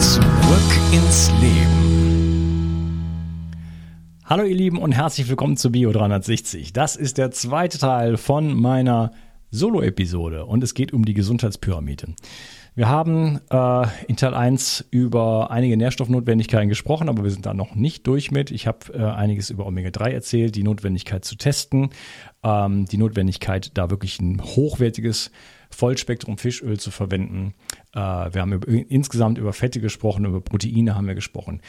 Zurück ins Leben. Hallo ihr Lieben und herzlich willkommen zu Bio 360. Das ist der zweite Teil von meiner Solo-Episode und es geht um die Gesundheitspyramide. Wir haben äh, in Teil 1 über einige Nährstoffnotwendigkeiten gesprochen, aber wir sind da noch nicht durch mit. Ich habe äh, einiges über Omega-3 erzählt, die Notwendigkeit zu testen, ähm, die Notwendigkeit, da wirklich ein hochwertiges Vollspektrum Fischöl zu verwenden. Äh, wir haben über, insgesamt über Fette gesprochen, über Proteine haben wir gesprochen.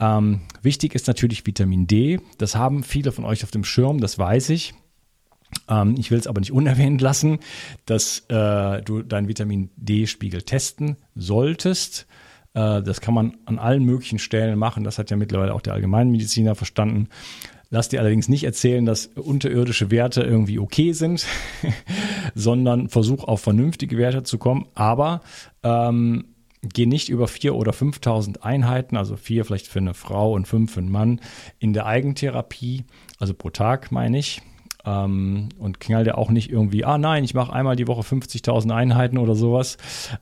Ähm, wichtig ist natürlich Vitamin D. Das haben viele von euch auf dem Schirm, das weiß ich. Ähm, ich will es aber nicht unerwähnt lassen, dass äh, du deinen Vitamin D-Spiegel testen solltest. Äh, das kann man an allen möglichen Stellen machen. Das hat ja mittlerweile auch der Allgemeinmediziner verstanden. Lass dir allerdings nicht erzählen, dass unterirdische Werte irgendwie okay sind, sondern versuch auf vernünftige Werte zu kommen. Aber ähm, geh nicht über 4.000 oder 5.000 Einheiten, also vier vielleicht für eine Frau und fünf für einen Mann, in der Eigentherapie, also pro Tag meine ich. Ähm, und knall dir auch nicht irgendwie, ah nein, ich mache einmal die Woche 50.000 Einheiten oder sowas.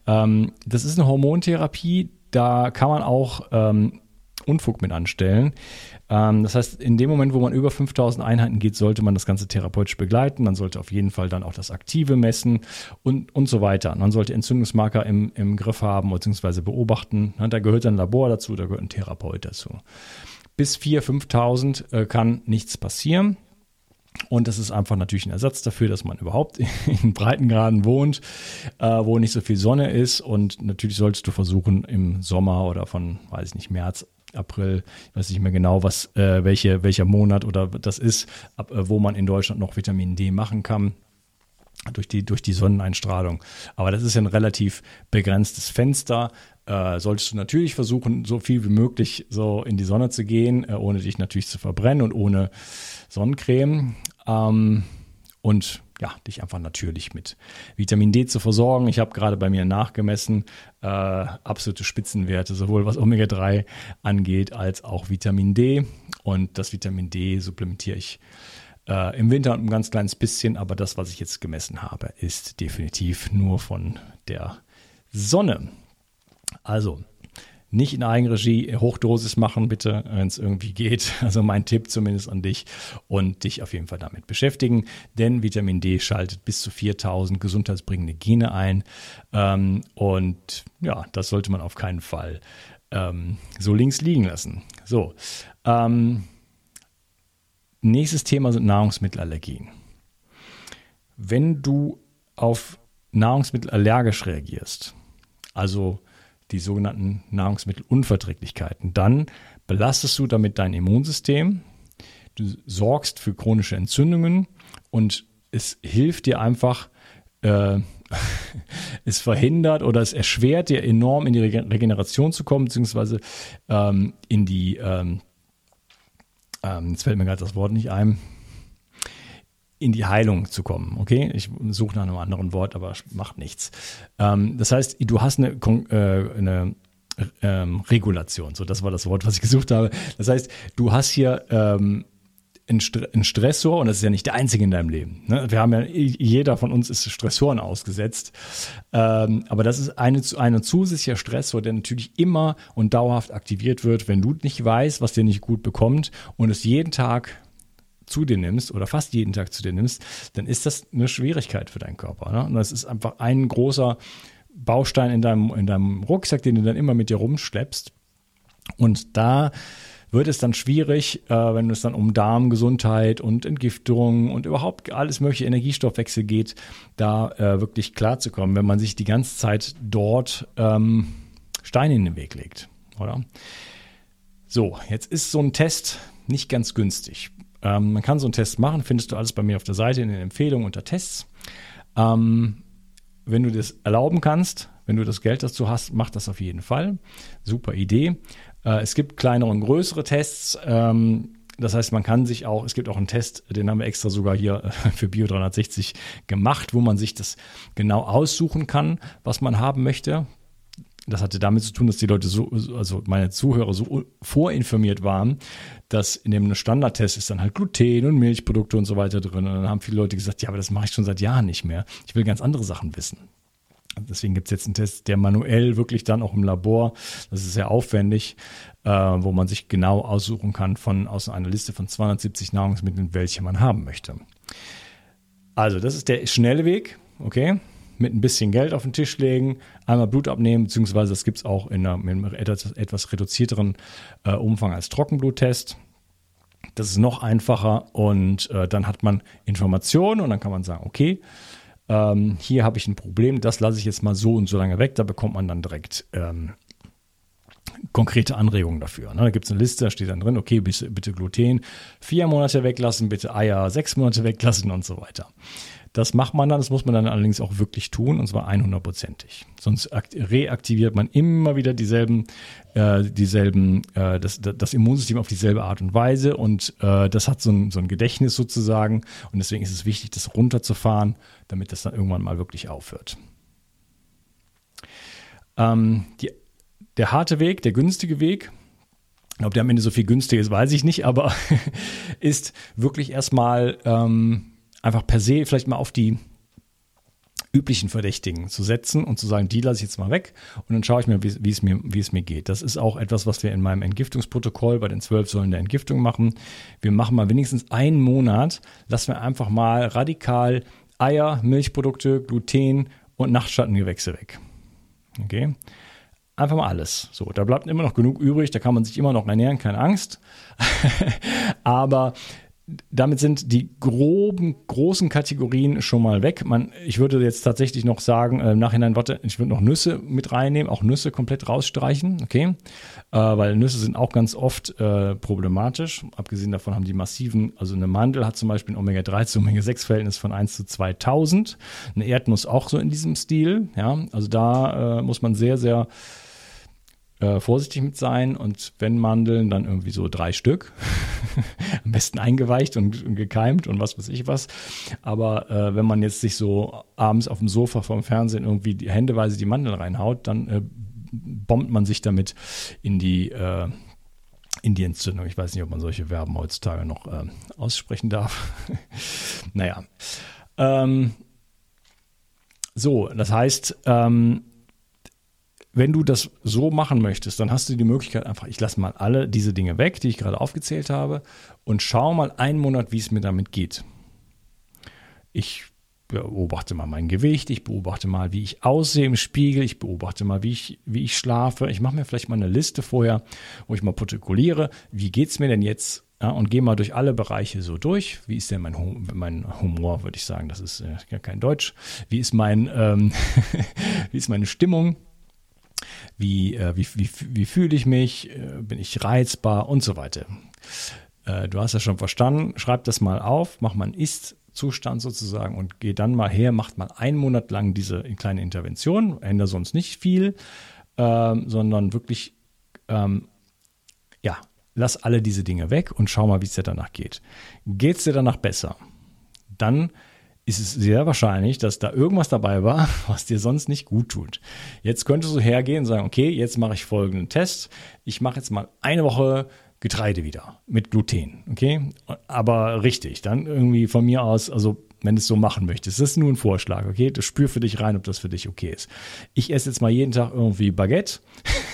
Ähm, das ist eine Hormontherapie, da kann man auch ähm, Unfug mit anstellen. Ähm, das heißt, in dem Moment, wo man über 5000 Einheiten geht, sollte man das Ganze therapeutisch begleiten. Man sollte auf jeden Fall dann auch das Aktive messen und, und so weiter. Man sollte Entzündungsmarker im, im Griff haben bzw. beobachten. Da gehört ein Labor dazu, da gehört ein Therapeut dazu. Bis 4.000, 5.000 äh, kann nichts passieren. Und das ist einfach natürlich ein Ersatz dafür, dass man überhaupt in Breitengraden wohnt, äh, wo nicht so viel Sonne ist. Und natürlich solltest du versuchen, im Sommer oder von, weiß ich nicht, März April, ich weiß nicht mehr genau, was, äh, welche, welcher Monat oder das ist, ab, äh, wo man in Deutschland noch Vitamin D machen kann. Durch die, durch die Sonneneinstrahlung. Aber das ist ja ein relativ begrenztes Fenster. Äh, solltest du natürlich versuchen, so viel wie möglich so in die Sonne zu gehen, äh, ohne dich natürlich zu verbrennen und ohne Sonnencreme. Ähm, und ja, dich einfach natürlich mit Vitamin D zu versorgen. Ich habe gerade bei mir nachgemessen, äh, absolute Spitzenwerte, sowohl was Omega-3 angeht, als auch Vitamin D. Und das Vitamin D supplementiere ich äh, im Winter ein ganz kleines bisschen, aber das, was ich jetzt gemessen habe, ist definitiv nur von der Sonne. Also, nicht in Eigenregie Hochdosis machen, bitte, wenn es irgendwie geht. Also mein Tipp zumindest an dich und dich auf jeden Fall damit beschäftigen, denn Vitamin D schaltet bis zu 4000 gesundheitsbringende Gene ein ähm, und ja, das sollte man auf keinen Fall ähm, so links liegen lassen. So, ähm, nächstes Thema sind Nahrungsmittelallergien. Wenn du auf Nahrungsmittel allergisch reagierst, also die sogenannten Nahrungsmittelunverträglichkeiten, dann belastest du damit dein Immunsystem, du sorgst für chronische Entzündungen und es hilft dir einfach, äh, es verhindert oder es erschwert dir enorm in die Regeneration zu kommen, beziehungsweise ähm, in die, ähm, ähm, jetzt fällt mir gerade das Wort nicht ein, in die Heilung zu kommen. Okay, ich suche nach einem anderen Wort, aber macht nichts. Ähm, das heißt, du hast eine, äh, eine ähm, Regulation. So, das war das Wort, was ich gesucht habe. Das heißt, du hast hier ähm, einen, St einen Stressor und das ist ja nicht der einzige in deinem Leben. Ne? Wir haben ja, jeder von uns ist Stressoren ausgesetzt. Ähm, aber das ist eine, eine zusätzlicher Stressor, der natürlich immer und dauerhaft aktiviert wird, wenn du nicht weißt, was dir nicht gut bekommt und es jeden Tag zu dir nimmst oder fast jeden Tag zu dir nimmst, dann ist das eine Schwierigkeit für deinen Körper. Ne? Und das ist einfach ein großer Baustein in deinem, in deinem Rucksack, den du dann immer mit dir rumschleppst. Und da wird es dann schwierig, äh, wenn es dann um Darmgesundheit und Entgiftung und überhaupt alles mögliche Energiestoffwechsel geht, da äh, wirklich klarzukommen, wenn man sich die ganze Zeit dort ähm, Steine in den Weg legt, oder? So, jetzt ist so ein Test nicht ganz günstig. Ähm, man kann so einen Test machen, findest du alles bei mir auf der Seite in den Empfehlungen unter Tests. Ähm, wenn du das erlauben kannst, wenn du das Geld dazu hast, mach das auf jeden Fall. Super Idee. Äh, es gibt kleinere und größere Tests. Ähm, das heißt, man kann sich auch, es gibt auch einen Test, den haben wir extra sogar hier äh, für Bio 360 gemacht, wo man sich das genau aussuchen kann, was man haben möchte. Das hatte damit zu tun, dass die Leute so, also meine Zuhörer so vorinformiert waren, dass in dem Standardtest ist dann halt Gluten und Milchprodukte und so weiter drin. Und dann haben viele Leute gesagt, ja, aber das mache ich schon seit Jahren nicht mehr. Ich will ganz andere Sachen wissen. Deswegen gibt es jetzt einen Test, der manuell wirklich dann auch im Labor, das ist sehr aufwendig, äh, wo man sich genau aussuchen kann von aus einer Liste von 270 Nahrungsmitteln, welche man haben möchte. Also, das ist der schnelle Weg, okay? Mit ein bisschen Geld auf den Tisch legen, einmal Blut abnehmen, beziehungsweise das gibt es auch in, einer, in einem etwas, etwas reduzierteren äh, Umfang als Trockenbluttest. Das ist noch einfacher und äh, dann hat man Informationen und dann kann man sagen, okay, ähm, hier habe ich ein Problem, das lasse ich jetzt mal so und so lange weg, da bekommt man dann direkt ähm, konkrete Anregungen dafür. Ne? Da gibt es eine Liste, da steht dann drin, okay, bitte, bitte Gluten vier Monate weglassen, bitte Eier sechs Monate weglassen und so weiter. Das macht man dann, das muss man dann allerdings auch wirklich tun und zwar 100%ig. Sonst reaktiviert man immer wieder dieselben, äh, dieselben, äh, das, das Immunsystem auf dieselbe Art und Weise und äh, das hat so ein, so ein Gedächtnis sozusagen und deswegen ist es wichtig, das runterzufahren, damit das dann irgendwann mal wirklich aufhört. Ähm, die, der harte Weg, der günstige Weg, ob der am Ende so viel günstiger ist, weiß ich nicht, aber ist wirklich erstmal ähm, einfach per se vielleicht mal auf die üblichen Verdächtigen zu setzen und zu sagen, die lasse ich jetzt mal weg und dann schaue ich mir, wie, wie, es mir, wie es mir geht. Das ist auch etwas, was wir in meinem Entgiftungsprotokoll bei den zwölf Säulen der Entgiftung machen. Wir machen mal wenigstens einen Monat, lassen wir einfach mal radikal Eier, Milchprodukte, Gluten und Nachtschattengewächse weg. Okay? Einfach mal alles. So, da bleibt immer noch genug übrig, da kann man sich immer noch ernähren, keine Angst. Aber damit sind die groben, großen Kategorien schon mal weg. Man, ich würde jetzt tatsächlich noch sagen, äh, im Nachhinein, warte, ich würde noch Nüsse mit reinnehmen, auch Nüsse komplett rausstreichen, okay? Äh, weil Nüsse sind auch ganz oft äh, problematisch. Abgesehen davon haben die massiven, also eine Mandel hat zum Beispiel ein Omega-3 zu Omega-6-Verhältnis von 1 zu 2000. Eine Erdnuss auch so in diesem Stil, ja? Also da äh, muss man sehr, sehr äh, vorsichtig mit sein und wenn Mandeln, dann irgendwie so drei Stück. Am besten eingeweicht und, und, gekeimt und was weiß ich was. Aber äh, wenn man jetzt sich so abends auf dem Sofa vorm Fernsehen irgendwie die händeweise die Mandeln reinhaut, dann äh, bombt man sich damit in die äh, in die Entzündung. Ich weiß nicht, ob man solche Verben heutzutage noch äh, aussprechen darf. naja. Ähm, so, das heißt, ähm, wenn du das so machen möchtest, dann hast du die Möglichkeit einfach, ich lasse mal alle diese Dinge weg, die ich gerade aufgezählt habe, und schau mal einen Monat, wie es mir damit geht. Ich beobachte mal mein Gewicht, ich beobachte mal, wie ich aussehe im Spiegel, ich beobachte mal, wie ich, wie ich schlafe. Ich mache mir vielleicht mal eine Liste vorher, wo ich mal protokolliere, wie geht es mir denn jetzt ja, und gehe mal durch alle Bereiche so durch. Wie ist denn mein, hum mein Humor, würde ich sagen, das ist äh, ja kein Deutsch. Wie ist, mein, ähm, wie ist meine Stimmung? Wie, äh, wie, wie, wie fühle ich mich, äh, bin ich reizbar und so weiter. Äh, du hast ja schon verstanden, schreib das mal auf, mach mal einen Ist-Zustand sozusagen und geh dann mal her, macht mal einen Monat lang diese kleine Intervention, ändere sonst nicht viel, ähm, sondern wirklich, ähm, ja, lass alle diese Dinge weg und schau mal, wie es dir danach geht. Geht es dir danach besser? Dann ist es sehr wahrscheinlich, dass da irgendwas dabei war, was dir sonst nicht gut tut. Jetzt könntest du hergehen und sagen, okay, jetzt mache ich folgenden Test. Ich mache jetzt mal eine Woche Getreide wieder mit Gluten, okay? Aber richtig, dann irgendwie von mir aus, also wenn du es so machen möchtest. Das ist nur ein Vorschlag, okay? Du spür für dich rein, ob das für dich okay ist. Ich esse jetzt mal jeden Tag irgendwie Baguette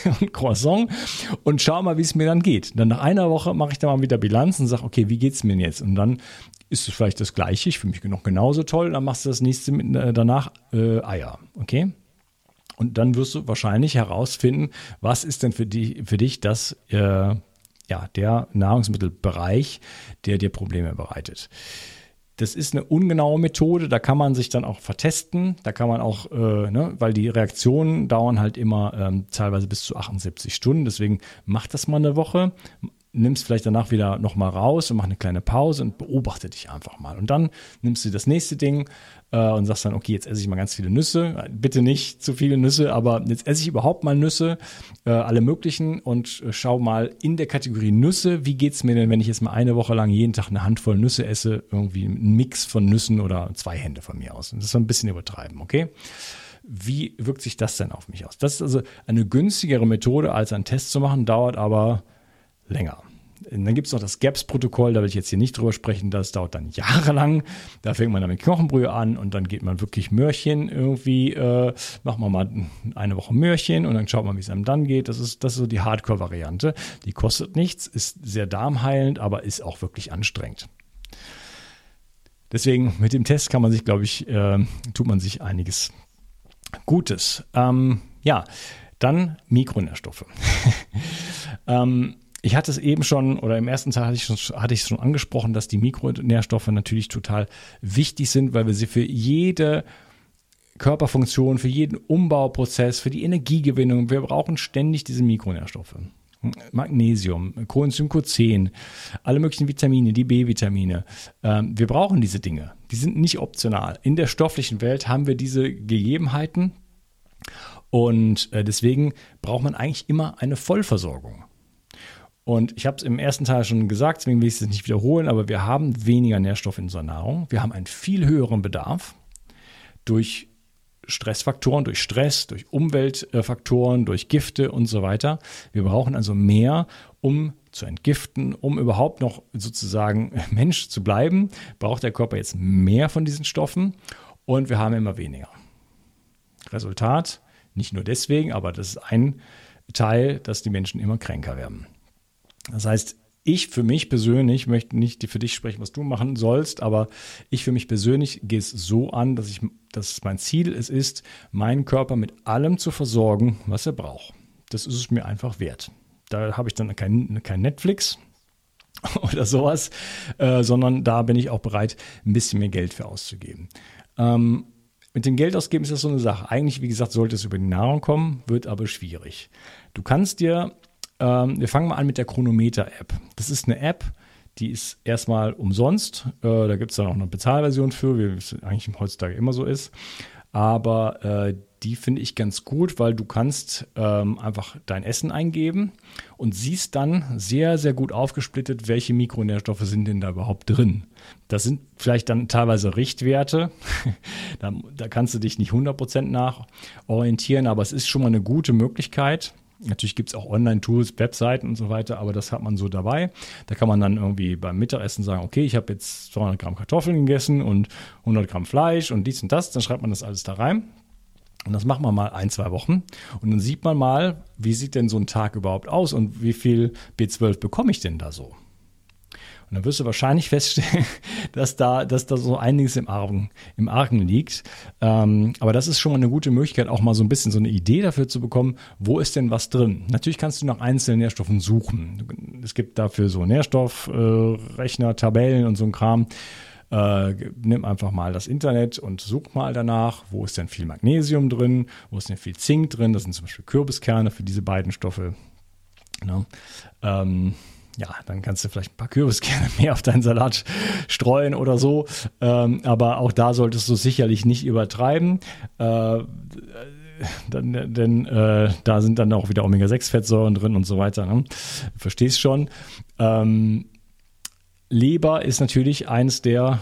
und Croissant und schau mal, wie es mir dann geht. Dann nach einer Woche mache ich da mal wieder Bilanz und sage, okay, wie geht es mir jetzt? Und dann ist es vielleicht das Gleiche. Ich fühle mich noch genauso toll. Dann machst du das nächste mit, äh, danach äh, Eier. Okay? Und dann wirst du wahrscheinlich herausfinden, was ist denn für, die, für dich das, äh, ja, der Nahrungsmittelbereich, der dir Probleme bereitet. Das ist eine ungenaue Methode, da kann man sich dann auch vertesten, da kann man auch, äh, ne, weil die Reaktionen dauern halt immer ähm, teilweise bis zu 78 Stunden, deswegen macht das mal eine Woche, nimmst vielleicht danach wieder nochmal raus und mach eine kleine Pause und beobachte dich einfach mal. Und dann nimmst du das nächste Ding äh, und sagst dann, okay, jetzt esse ich mal ganz viele Nüsse. Bitte nicht zu viele Nüsse, aber jetzt esse ich überhaupt mal Nüsse, äh, alle möglichen und äh, schau mal in der Kategorie Nüsse, wie geht's mir denn, wenn ich jetzt mal eine Woche lang jeden Tag eine Handvoll Nüsse esse, irgendwie ein Mix von Nüssen oder zwei Hände von mir aus. Und das ist so ein bisschen übertreiben, okay? Wie wirkt sich das denn auf mich aus? Das ist also eine günstigere Methode, als einen Test zu machen, dauert aber länger. Und dann gibt es noch das GAPS-Protokoll, da will ich jetzt hier nicht drüber sprechen, das dauert dann jahrelang. Da fängt man dann mit Knochenbrühe an und dann geht man wirklich Möhrchen irgendwie, äh, machen wir mal eine Woche Möhrchen und dann schaut man, wie es einem dann geht. Das ist, das ist so die Hardcore-Variante. Die kostet nichts, ist sehr darmheilend, aber ist auch wirklich anstrengend. Deswegen mit dem Test kann man sich, glaube ich, äh, tut man sich einiges Gutes. Ähm, ja, dann Mikronährstoffe. ähm, ich hatte es eben schon, oder im ersten Teil hatte ich, schon, hatte ich es schon angesprochen, dass die Mikronährstoffe natürlich total wichtig sind, weil wir sie für jede Körperfunktion, für jeden Umbauprozess, für die Energiegewinnung, wir brauchen ständig diese Mikronährstoffe. Magnesium, Coenzym Q10, alle möglichen Vitamine, die B-Vitamine. Ähm, wir brauchen diese Dinge. Die sind nicht optional. In der stofflichen Welt haben wir diese Gegebenheiten und äh, deswegen braucht man eigentlich immer eine Vollversorgung. Und ich habe es im ersten Teil schon gesagt, deswegen will ich es nicht wiederholen, aber wir haben weniger Nährstoffe in unserer Nahrung. Wir haben einen viel höheren Bedarf durch Stressfaktoren, durch Stress, durch Umweltfaktoren, durch Gifte und so weiter. Wir brauchen also mehr, um zu entgiften, um überhaupt noch sozusagen Mensch zu bleiben, braucht der Körper jetzt mehr von diesen Stoffen und wir haben immer weniger. Resultat, nicht nur deswegen, aber das ist ein Teil, dass die Menschen immer kränker werden. Das heißt, ich für mich persönlich möchte nicht für dich sprechen, was du machen sollst, aber ich für mich persönlich gehe es so an, dass ich, dass mein Ziel es ist, meinen Körper mit allem zu versorgen, was er braucht. Das ist es mir einfach wert. Da habe ich dann kein, kein Netflix oder sowas, äh, sondern da bin ich auch bereit, ein bisschen mehr Geld für auszugeben. Ähm, mit dem Geld ausgeben ist das so eine Sache. Eigentlich, wie gesagt, sollte es über die Nahrung kommen, wird aber schwierig. Du kannst dir ähm, wir fangen mal an mit der Chronometer-App. Das ist eine App, die ist erstmal umsonst. Äh, da gibt es dann auch eine Bezahlversion für, wie es eigentlich heutzutage immer so ist. Aber äh, die finde ich ganz gut, weil du kannst ähm, einfach dein Essen eingeben und siehst dann sehr, sehr gut aufgesplittet, welche Mikronährstoffe sind denn da überhaupt drin. Das sind vielleicht dann teilweise Richtwerte. da, da kannst du dich nicht 100% nach orientieren, aber es ist schon mal eine gute Möglichkeit, Natürlich gibt es auch Online-Tools, Webseiten und so weiter, aber das hat man so dabei. Da kann man dann irgendwie beim Mittagessen sagen, okay, ich habe jetzt 200 Gramm Kartoffeln gegessen und 100 Gramm Fleisch und dies und das. Dann schreibt man das alles da rein. Und das machen wir mal ein, zwei Wochen. Und dann sieht man mal, wie sieht denn so ein Tag überhaupt aus und wie viel B12 bekomme ich denn da so? Und dann wirst du wahrscheinlich feststellen, dass da, dass da so einiges im Argen, im Argen liegt. Ähm, aber das ist schon mal eine gute Möglichkeit, auch mal so ein bisschen so eine Idee dafür zu bekommen, wo ist denn was drin. Natürlich kannst du nach einzelnen Nährstoffen suchen. Es gibt dafür so Nährstoffrechner, äh, Tabellen und so ein Kram. Äh, nimm einfach mal das Internet und such mal danach, wo ist denn viel Magnesium drin, wo ist denn viel Zink drin. Das sind zum Beispiel Kürbiskerne für diese beiden Stoffe. Ne? Ähm, ja, dann kannst du vielleicht ein paar Kürbiskerne mehr auf deinen Salat streuen oder so. Ähm, aber auch da solltest du sicherlich nicht übertreiben. Äh, dann, denn äh, da sind dann auch wieder Omega-6-Fettsäuren drin und so weiter. Ne? Verstehst schon. Ähm, Leber ist natürlich eines der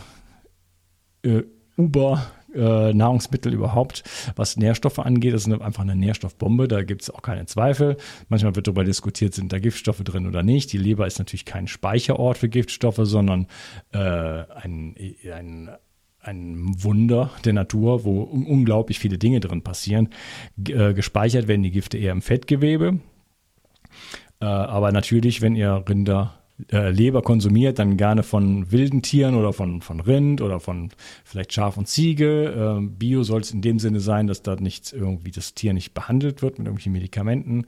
äh, Uber äh, Nahrungsmittel überhaupt, was Nährstoffe angeht. Das ist einfach eine Nährstoffbombe, da gibt es auch keine Zweifel. Manchmal wird darüber diskutiert, sind da Giftstoffe drin oder nicht. Die Leber ist natürlich kein Speicherort für Giftstoffe, sondern äh, ein, ein ein Wunder der Natur, wo unglaublich viele Dinge drin passieren. G äh, gespeichert werden die Gifte eher im Fettgewebe. Äh, aber natürlich, wenn ihr Rinder äh, Leber konsumiert, dann gerne von wilden Tieren oder von, von Rind oder von vielleicht Schaf und Ziege. Äh, Bio soll es in dem Sinne sein, dass da nichts irgendwie das Tier nicht behandelt wird mit irgendwelchen Medikamenten.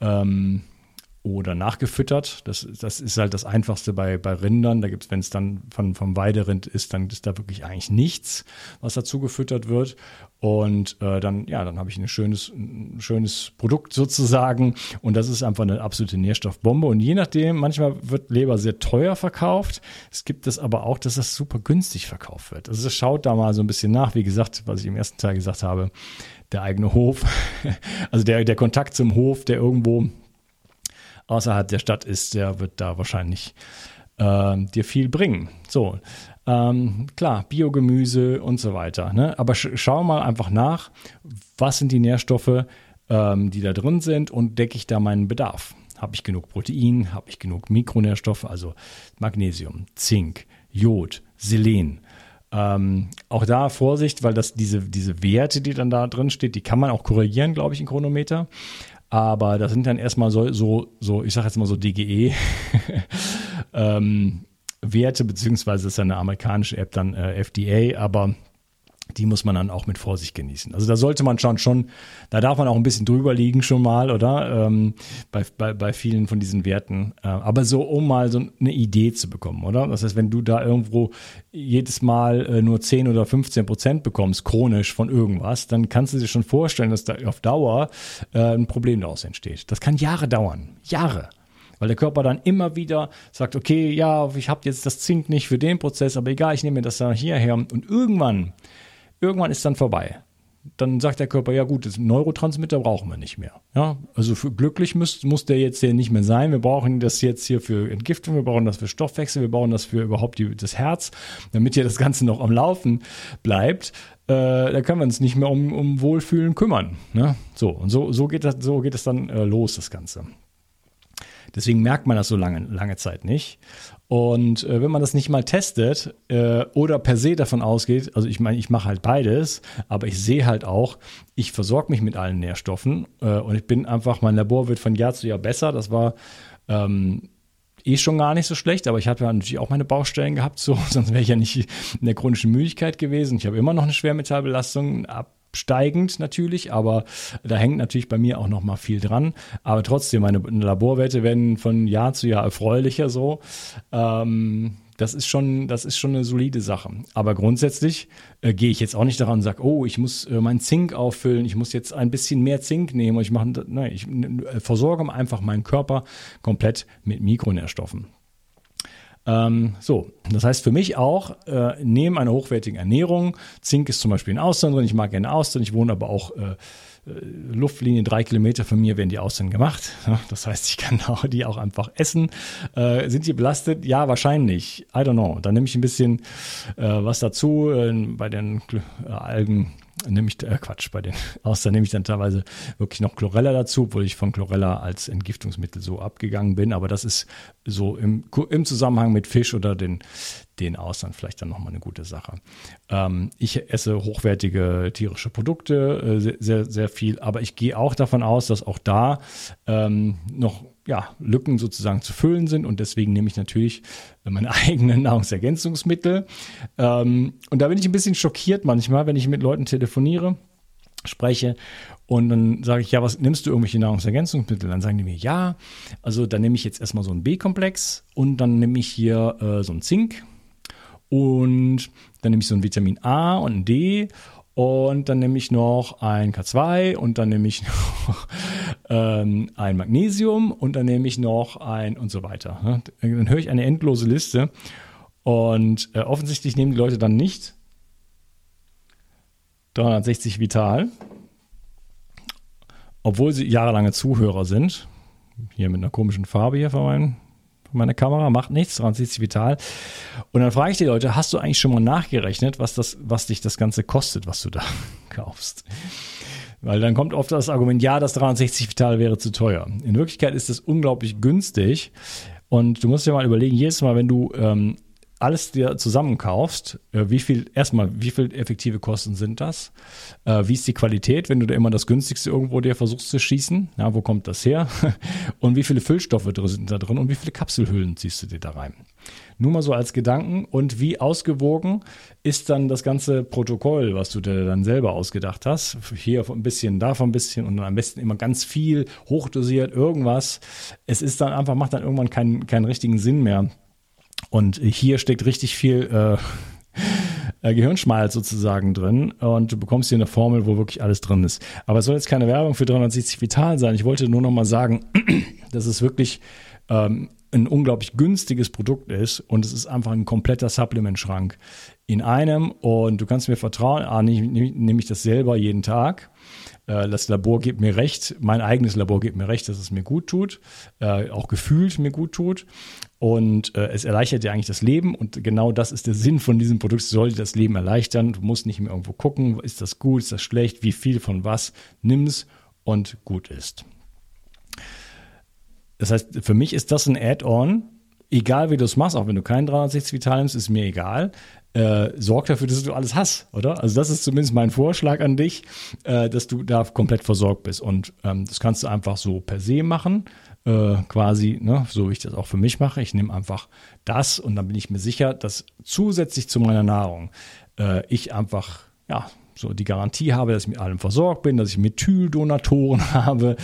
Ähm, oder nachgefüttert. Das, das ist halt das Einfachste bei, bei Rindern. Da gibt es, wenn es dann von, vom Weiderind ist, dann ist da wirklich eigentlich nichts, was dazu gefüttert wird. Und äh, dann, ja, dann habe ich ein schönes, ein schönes Produkt sozusagen. Und das ist einfach eine absolute Nährstoffbombe. Und je nachdem, manchmal wird Leber sehr teuer verkauft. Es gibt es aber auch, dass das super günstig verkauft wird. Also schaut da mal so ein bisschen nach. Wie gesagt, was ich im ersten Teil gesagt habe, der eigene Hof, also der, der Kontakt zum Hof, der irgendwo außerhalb der Stadt ist, der wird da wahrscheinlich äh, dir viel bringen. So, ähm, klar, Biogemüse und so weiter. Ne? Aber sch schau mal einfach nach, was sind die Nährstoffe, ähm, die da drin sind und decke ich da meinen Bedarf. Habe ich genug Protein, habe ich genug Mikronährstoffe, also Magnesium, Zink, Jod, Selen. Ähm, auch da Vorsicht, weil das diese, diese Werte, die dann da drin steht, die kann man auch korrigieren, glaube ich, in Chronometer. Aber das sind dann erstmal so, so, so ich sage jetzt mal so DGE. ähm, Werte, beziehungsweise ist ja eine amerikanische App dann äh, FDA, aber die muss man dann auch mit Vorsicht genießen. Also da sollte man schon, schon, da darf man auch ein bisschen drüber liegen schon mal, oder? Ähm, bei, bei, bei vielen von diesen Werten. Äh, aber so, um mal so eine Idee zu bekommen, oder? Das heißt, wenn du da irgendwo jedes Mal äh, nur 10 oder 15 Prozent bekommst, chronisch von irgendwas, dann kannst du dir schon vorstellen, dass da auf Dauer äh, ein Problem daraus entsteht. Das kann Jahre dauern. Jahre weil der Körper dann immer wieder sagt, okay, ja, ich habe jetzt das Zink nicht für den Prozess, aber egal, ich nehme mir das da hierher und irgendwann Irgendwann ist dann vorbei. Dann sagt der Körper, ja gut, das Neurotransmitter brauchen wir nicht mehr. Ja, also für glücklich muss, muss der jetzt hier nicht mehr sein. Wir brauchen das jetzt hier für Entgiftung, wir brauchen das für Stoffwechsel, wir brauchen das für überhaupt die, das Herz, damit hier das Ganze noch am Laufen bleibt. Äh, da können wir uns nicht mehr um, um Wohlfühlen kümmern. Ne? So, und so, so, geht das, so geht es dann äh, los, das Ganze. Deswegen merkt man das so lange, lange Zeit nicht. Und äh, wenn man das nicht mal testet äh, oder per se davon ausgeht, also ich meine, ich mache halt beides, aber ich sehe halt auch, ich versorge mich mit allen Nährstoffen äh, und ich bin einfach, mein Labor wird von Jahr zu Jahr besser. Das war ähm, eh schon gar nicht so schlecht, aber ich hatte natürlich auch meine Baustellen gehabt, so, sonst wäre ich ja nicht in der chronischen Müdigkeit gewesen. Ich habe immer noch eine Schwermetallbelastung ab steigend natürlich, aber da hängt natürlich bei mir auch noch mal viel dran. Aber trotzdem, meine Laborwerte werden von Jahr zu Jahr erfreulicher so. Ähm, das ist schon, das ist schon eine solide Sache. Aber grundsätzlich äh, gehe ich jetzt auch nicht daran und sage, oh, ich muss äh, meinen Zink auffüllen, ich muss jetzt ein bisschen mehr Zink nehmen. Ich mache, nein, ich äh, versorge einfach meinen Körper komplett mit Mikronährstoffen. Ähm, so, das heißt für mich auch, äh, neben einer hochwertigen Ernährung, Zink ist zum Beispiel in Austern drin, ich mag gerne Austern, ich wohne aber auch äh, äh Luftlinie drei Kilometer von mir werden die Austern gemacht. Das heißt, ich kann die auch einfach essen. Äh, sind die belastet? Ja, wahrscheinlich. I don't know. Dann nehme ich ein bisschen äh, was dazu. Äh, bei den Algen nehme ich, äh, Quatsch, bei den Austern nehme ich dann teilweise wirklich noch Chlorella dazu, obwohl ich von Chlorella als Entgiftungsmittel so abgegangen bin. Aber das ist so im, im Zusammenhang mit Fisch oder den, den Austern vielleicht dann nochmal eine gute Sache. Ähm, ich esse hochwertige tierische Produkte, äh, sehr, sehr, viel, aber ich gehe auch davon aus, dass auch da ähm, noch ja, Lücken sozusagen zu füllen sind und deswegen nehme ich natürlich meine eigenen Nahrungsergänzungsmittel. Ähm, und da bin ich ein bisschen schockiert manchmal, wenn ich mit Leuten telefoniere spreche und dann sage ich, ja, was nimmst du irgendwelche Nahrungsergänzungsmittel? Dann sagen die mir, ja, also dann nehme ich jetzt erstmal so einen B-Komplex und dann nehme ich hier äh, so einen Zink und dann nehme ich so ein Vitamin A und ein D und dann nehme ich noch ein K2 und dann nehme ich noch ähm, ein Magnesium und dann nehme ich noch ein und so weiter. Ne? Dann höre ich eine endlose Liste und äh, offensichtlich nehmen die Leute dann nicht 360 Vital, obwohl sie jahrelange Zuhörer sind. Hier mit einer komischen Farbe hier von meinem meine Kamera, macht nichts, 360 Vital. Und dann frage ich die Leute, hast du eigentlich schon mal nachgerechnet, was, das, was dich das Ganze kostet, was du da kaufst? Weil dann kommt oft das Argument, ja, das 360 Vital wäre zu teuer. In Wirklichkeit ist es unglaublich günstig. Und du musst dir mal überlegen, jedes Mal, wenn du ähm, alles dir zusammenkaufst, äh, wie viel, erstmal, wie viel effektive Kosten sind das? Äh, wie ist die Qualität, wenn du da immer das günstigste irgendwo dir versuchst zu schießen? Ja, wo kommt das her? und wie viele Füllstoffe sind da drin und wie viele Kapselhüllen ziehst du dir da rein? Nur mal so als Gedanken und wie ausgewogen ist dann das ganze Protokoll, was du dir dann selber ausgedacht hast? Hier ein bisschen, davon ein bisschen und dann am besten immer ganz viel, hochdosiert, irgendwas. Es ist dann einfach, macht dann irgendwann keinen, keinen richtigen Sinn mehr und hier steckt richtig viel äh, äh, Gehirnschmalz sozusagen drin und du bekommst hier eine Formel, wo wirklich alles drin ist. Aber es soll jetzt keine Werbung für 360 Vital sein. Ich wollte nur noch mal sagen, dass es wirklich ähm, ein unglaublich günstiges Produkt ist und es ist einfach ein kompletter Supplement-Schrank in einem und du kannst mir vertrauen, ah, nehme nehm ich das selber jeden Tag. Äh, das Labor gibt mir recht, mein eigenes Labor gibt mir recht, dass es mir gut tut, äh, auch gefühlt mir gut tut. Und äh, es erleichtert dir eigentlich das Leben und genau das ist der Sinn von diesem Produkt. Es soll dir das Leben erleichtern. Du musst nicht mehr irgendwo gucken, ist das gut, ist das schlecht, wie viel von was. Nimm es und gut ist. Das heißt, für mich ist das ein Add-on. Egal wie du es machst, auch wenn du keinen 360 Vital nimmst, ist mir egal. Äh, sorg dafür, dass du alles hast, oder? Also das ist zumindest mein Vorschlag an dich, äh, dass du da komplett versorgt bist. Und ähm, das kannst du einfach so per se machen äh, quasi, ne, so wie ich das auch für mich mache. Ich nehme einfach das und dann bin ich mir sicher, dass zusätzlich zu meiner Nahrung äh, ich einfach, ja, so die Garantie habe, dass ich mit allem versorgt bin, dass ich Methyldonatoren habe,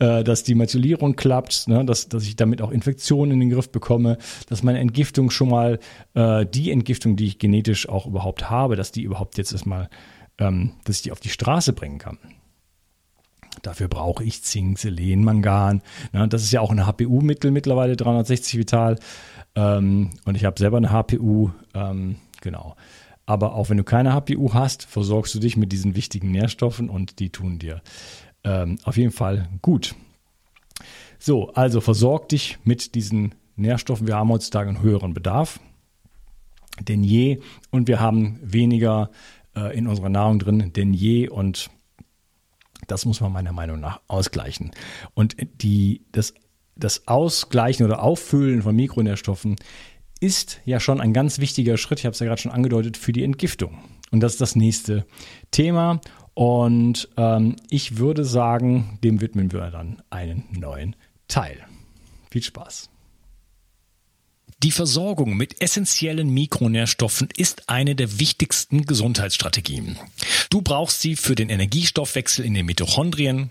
äh, dass die Methylierung klappt, ne, dass, dass ich damit auch Infektionen in den Griff bekomme, dass meine Entgiftung schon mal, äh, die Entgiftung, die ich genetisch auch überhaupt habe, dass die überhaupt jetzt erstmal, ähm, dass ich die auf die Straße bringen kann. Dafür brauche ich Zink, Selen, Mangan. Ne, das ist ja auch ein HPU-Mittel mittlerweile, 360 Vital. Ähm, und ich habe selber eine HPU. Ähm, genau. Aber auch wenn du keine HPU hast, versorgst du dich mit diesen wichtigen Nährstoffen und die tun dir ähm, auf jeden Fall gut. So, also versorg dich mit diesen Nährstoffen. Wir haben heutzutage einen höheren Bedarf denn je und wir haben weniger äh, in unserer Nahrung drin denn je und das muss man meiner Meinung nach ausgleichen. Und die, das, das Ausgleichen oder Auffüllen von Mikronährstoffen ist ja schon ein ganz wichtiger Schritt, ich habe es ja gerade schon angedeutet, für die Entgiftung. Und das ist das nächste Thema. Und ähm, ich würde sagen, dem widmen wir dann einen neuen Teil. Viel Spaß. Die Versorgung mit essentiellen Mikronährstoffen ist eine der wichtigsten Gesundheitsstrategien. Du brauchst sie für den Energiestoffwechsel in den Mitochondrien,